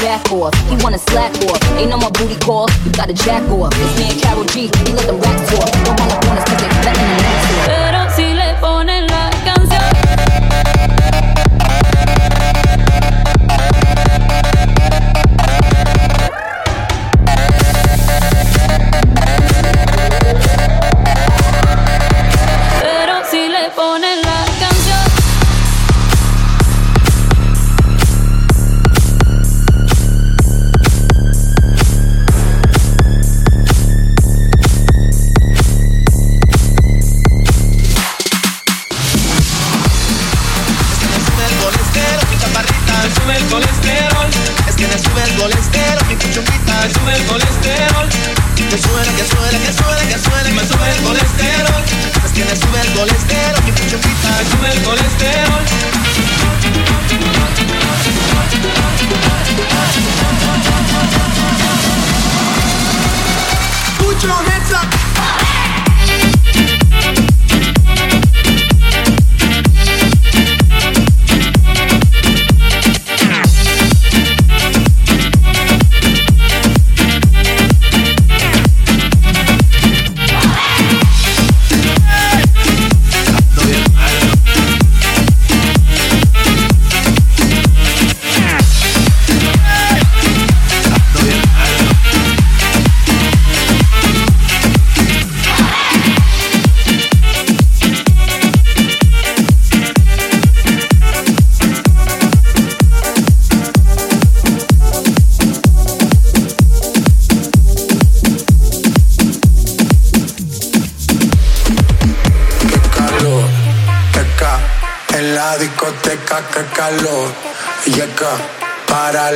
back off. He wanna slack off. Ain't no more booty call. You gotta jack off. Me and Carol G. We let them racks talk. Don't wanna bonus cause they betting the next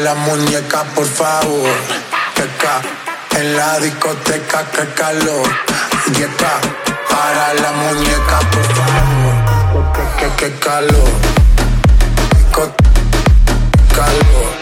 la muñeca, por favor. Que ca en la discoteca, qué calor. Y acá, para la muñeca, por favor. Que, que, que calor. Disco- calor.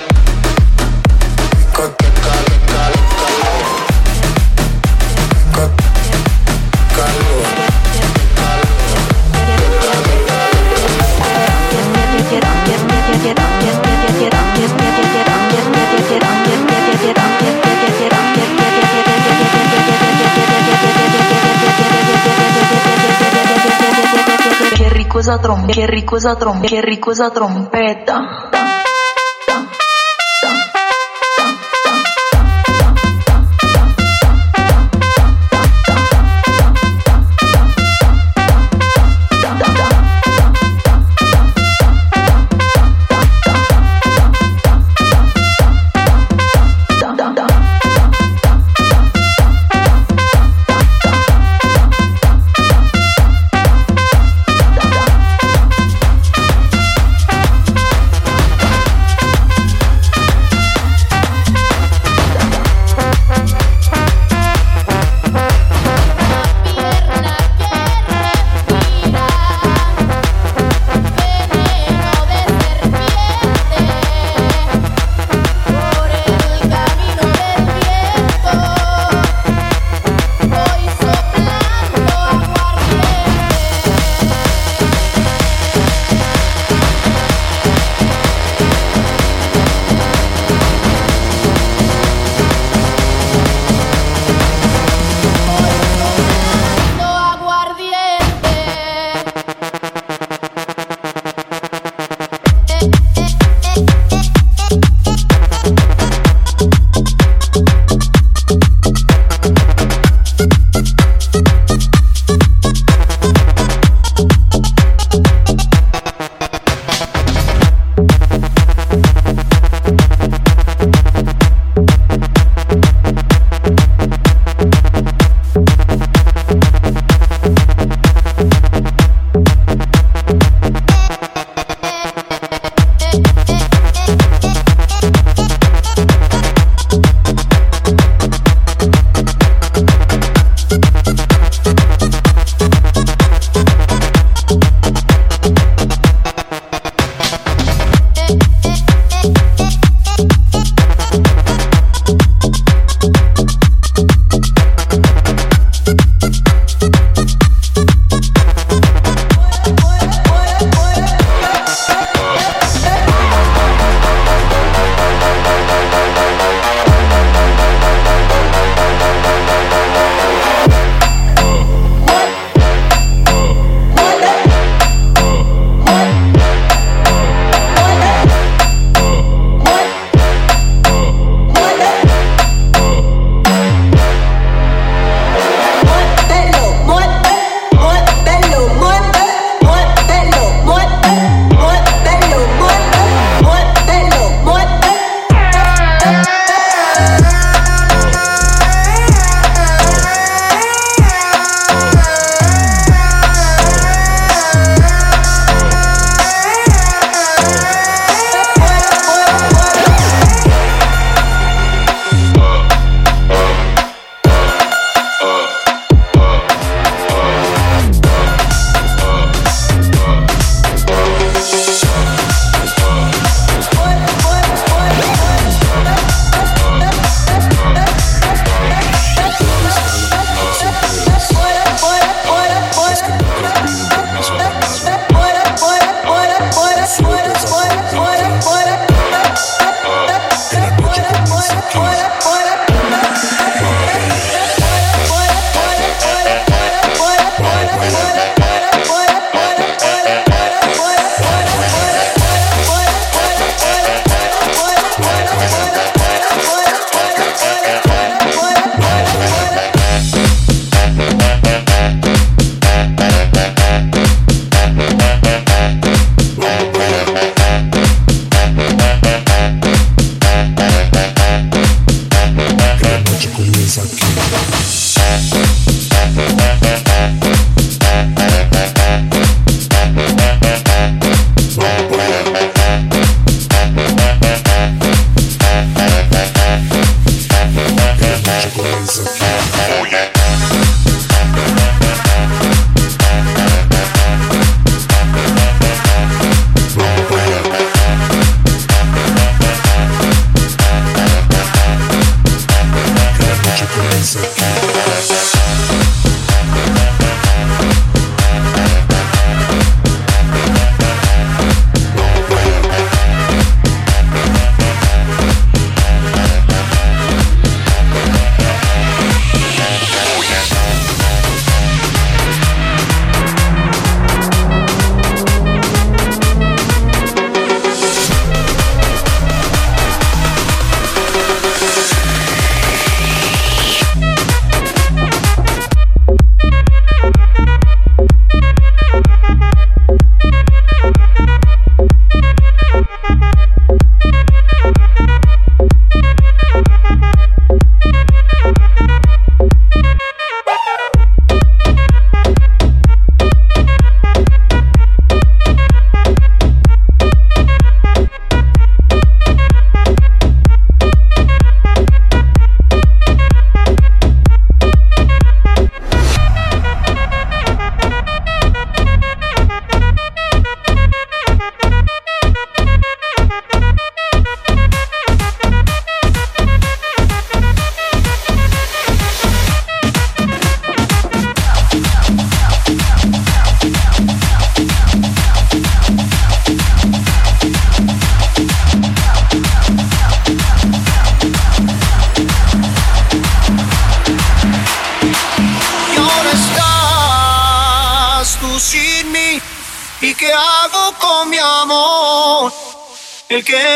cosa trompeta, che ricosa trompeta, che ricosa trompeta.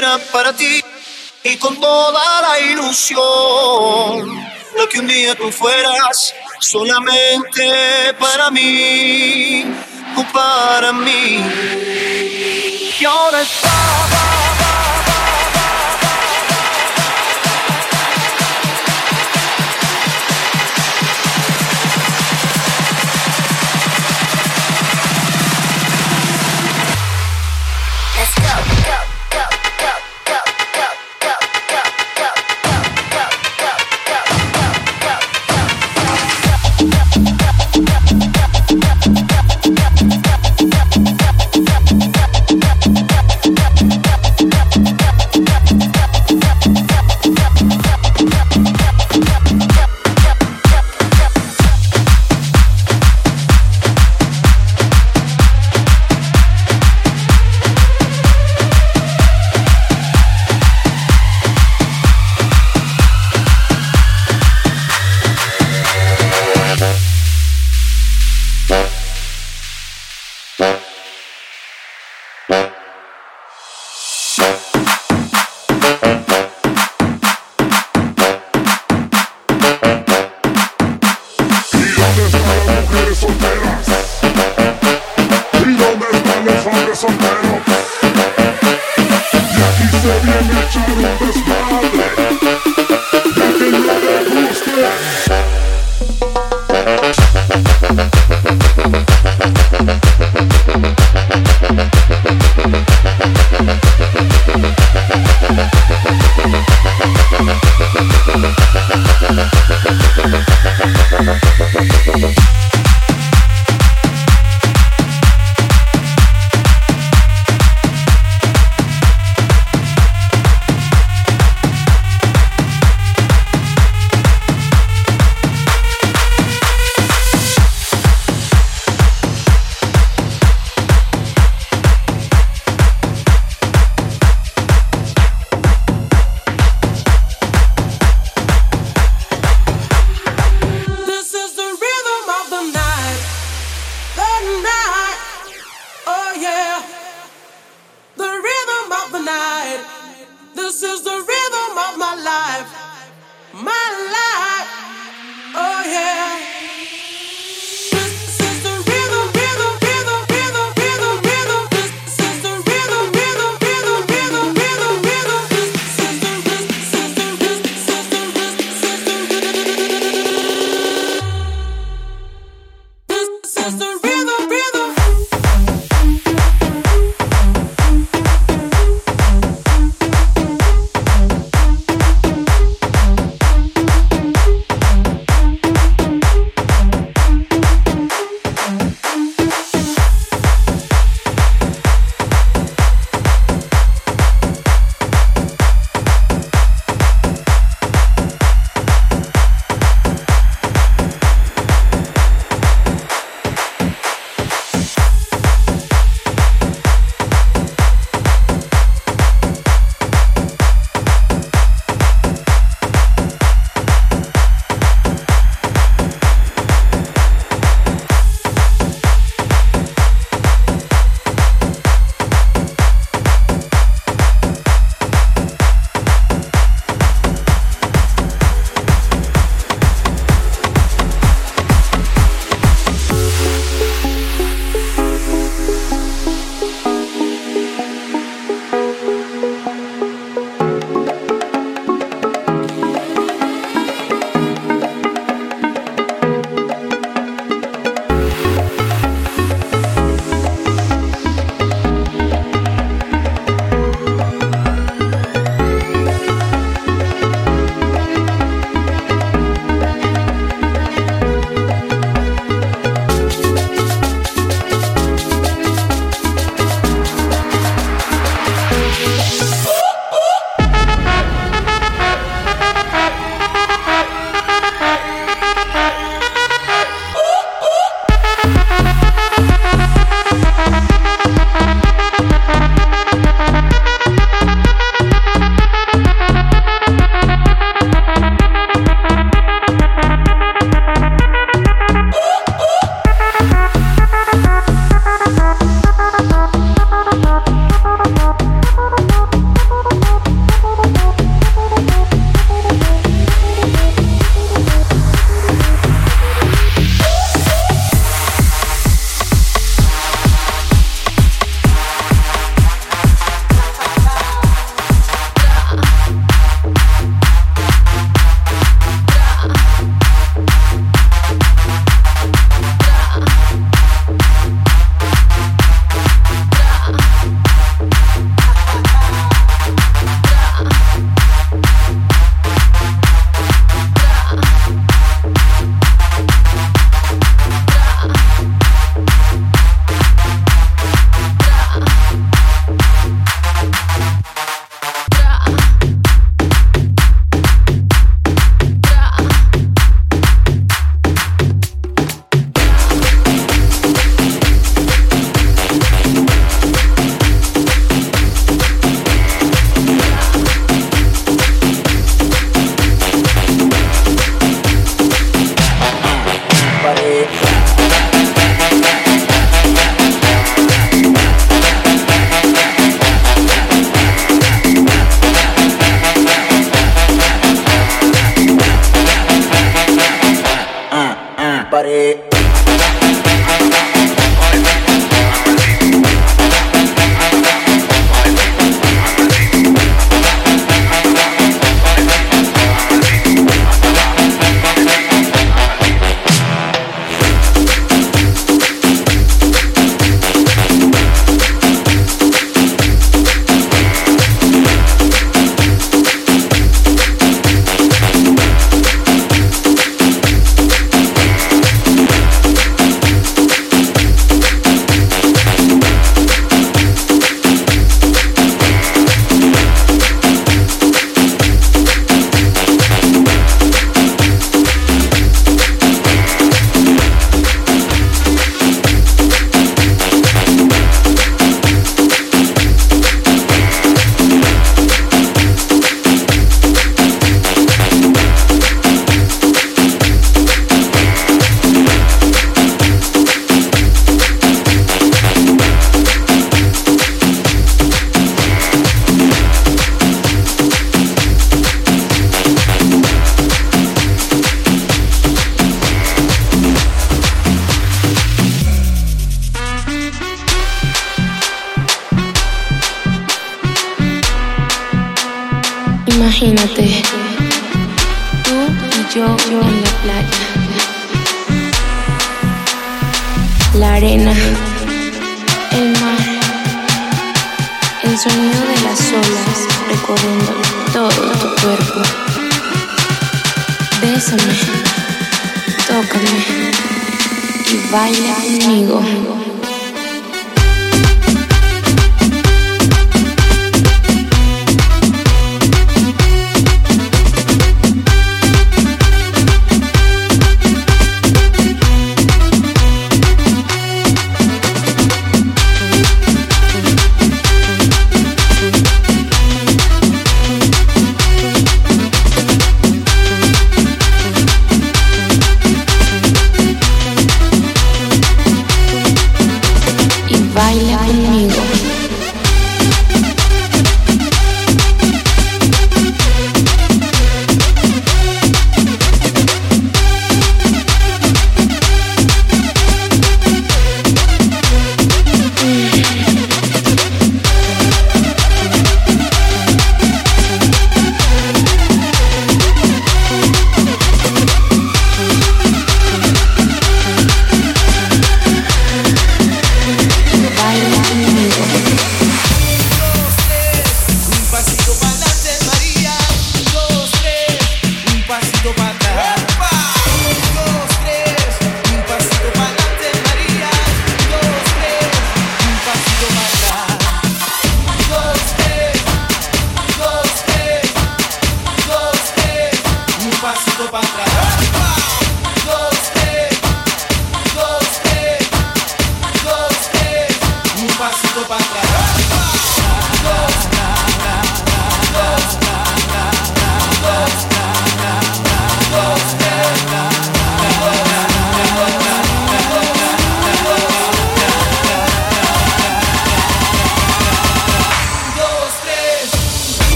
Era para ti y con toda la ilusión. Lo que un día tú fueras solamente para mí o para mí. Y ahora está. Y baila conmigo.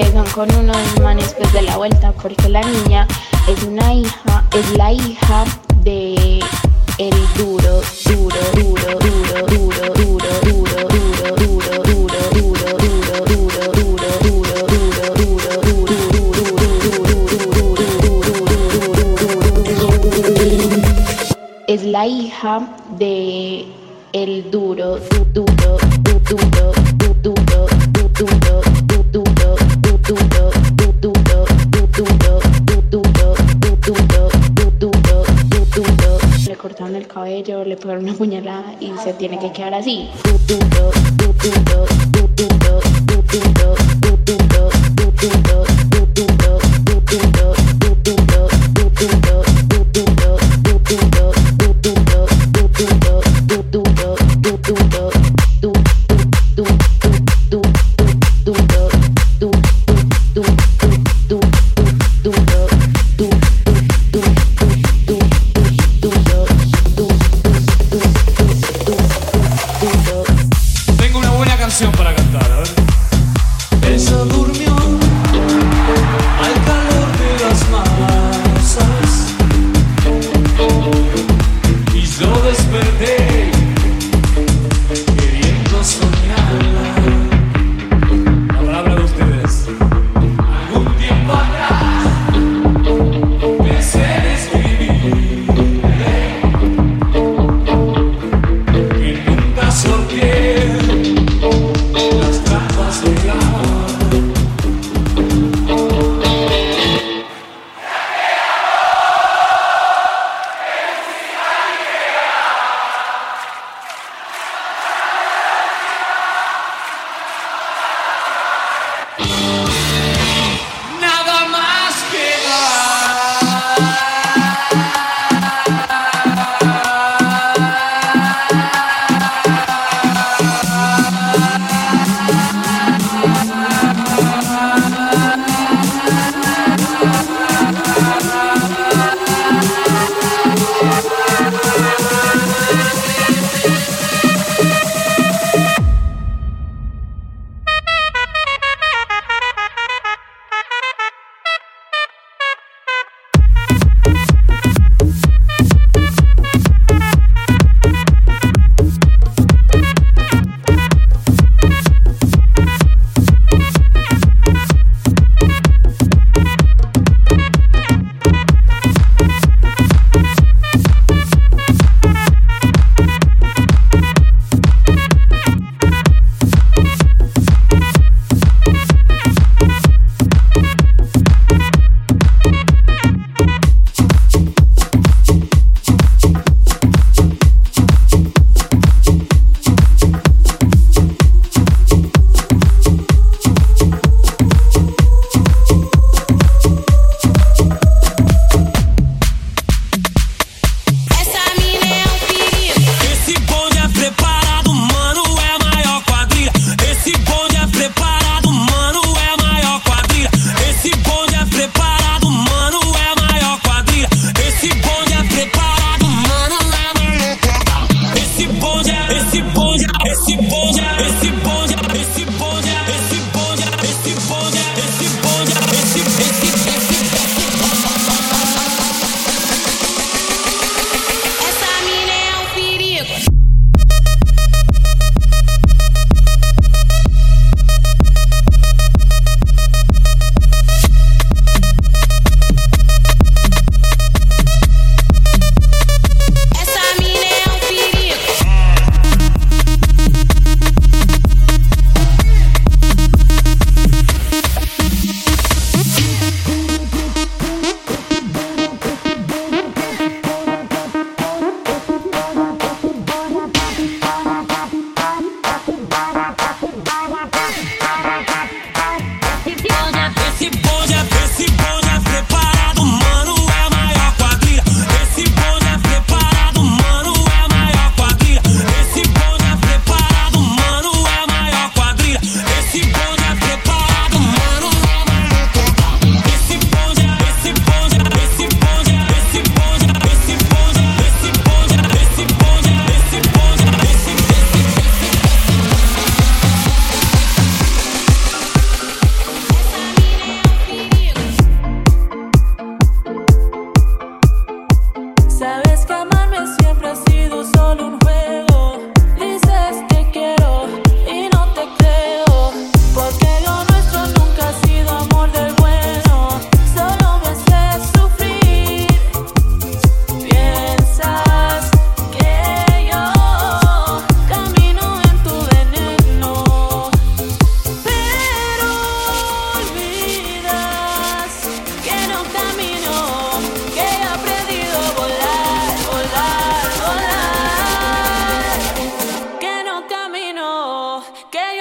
quedan con unos manes pues de la vuelta porque la niña es una hija, es la hija de el duro, duro, duro, duro, duro, duro, duro, duro, duro, duro, duro, duro, duro, duro, duro, duro, duro, es la hija de el duro, duro, duro, duro. el cabello, le pegaron una puñalada y se tiene que quedar así.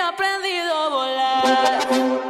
aprendido a volar.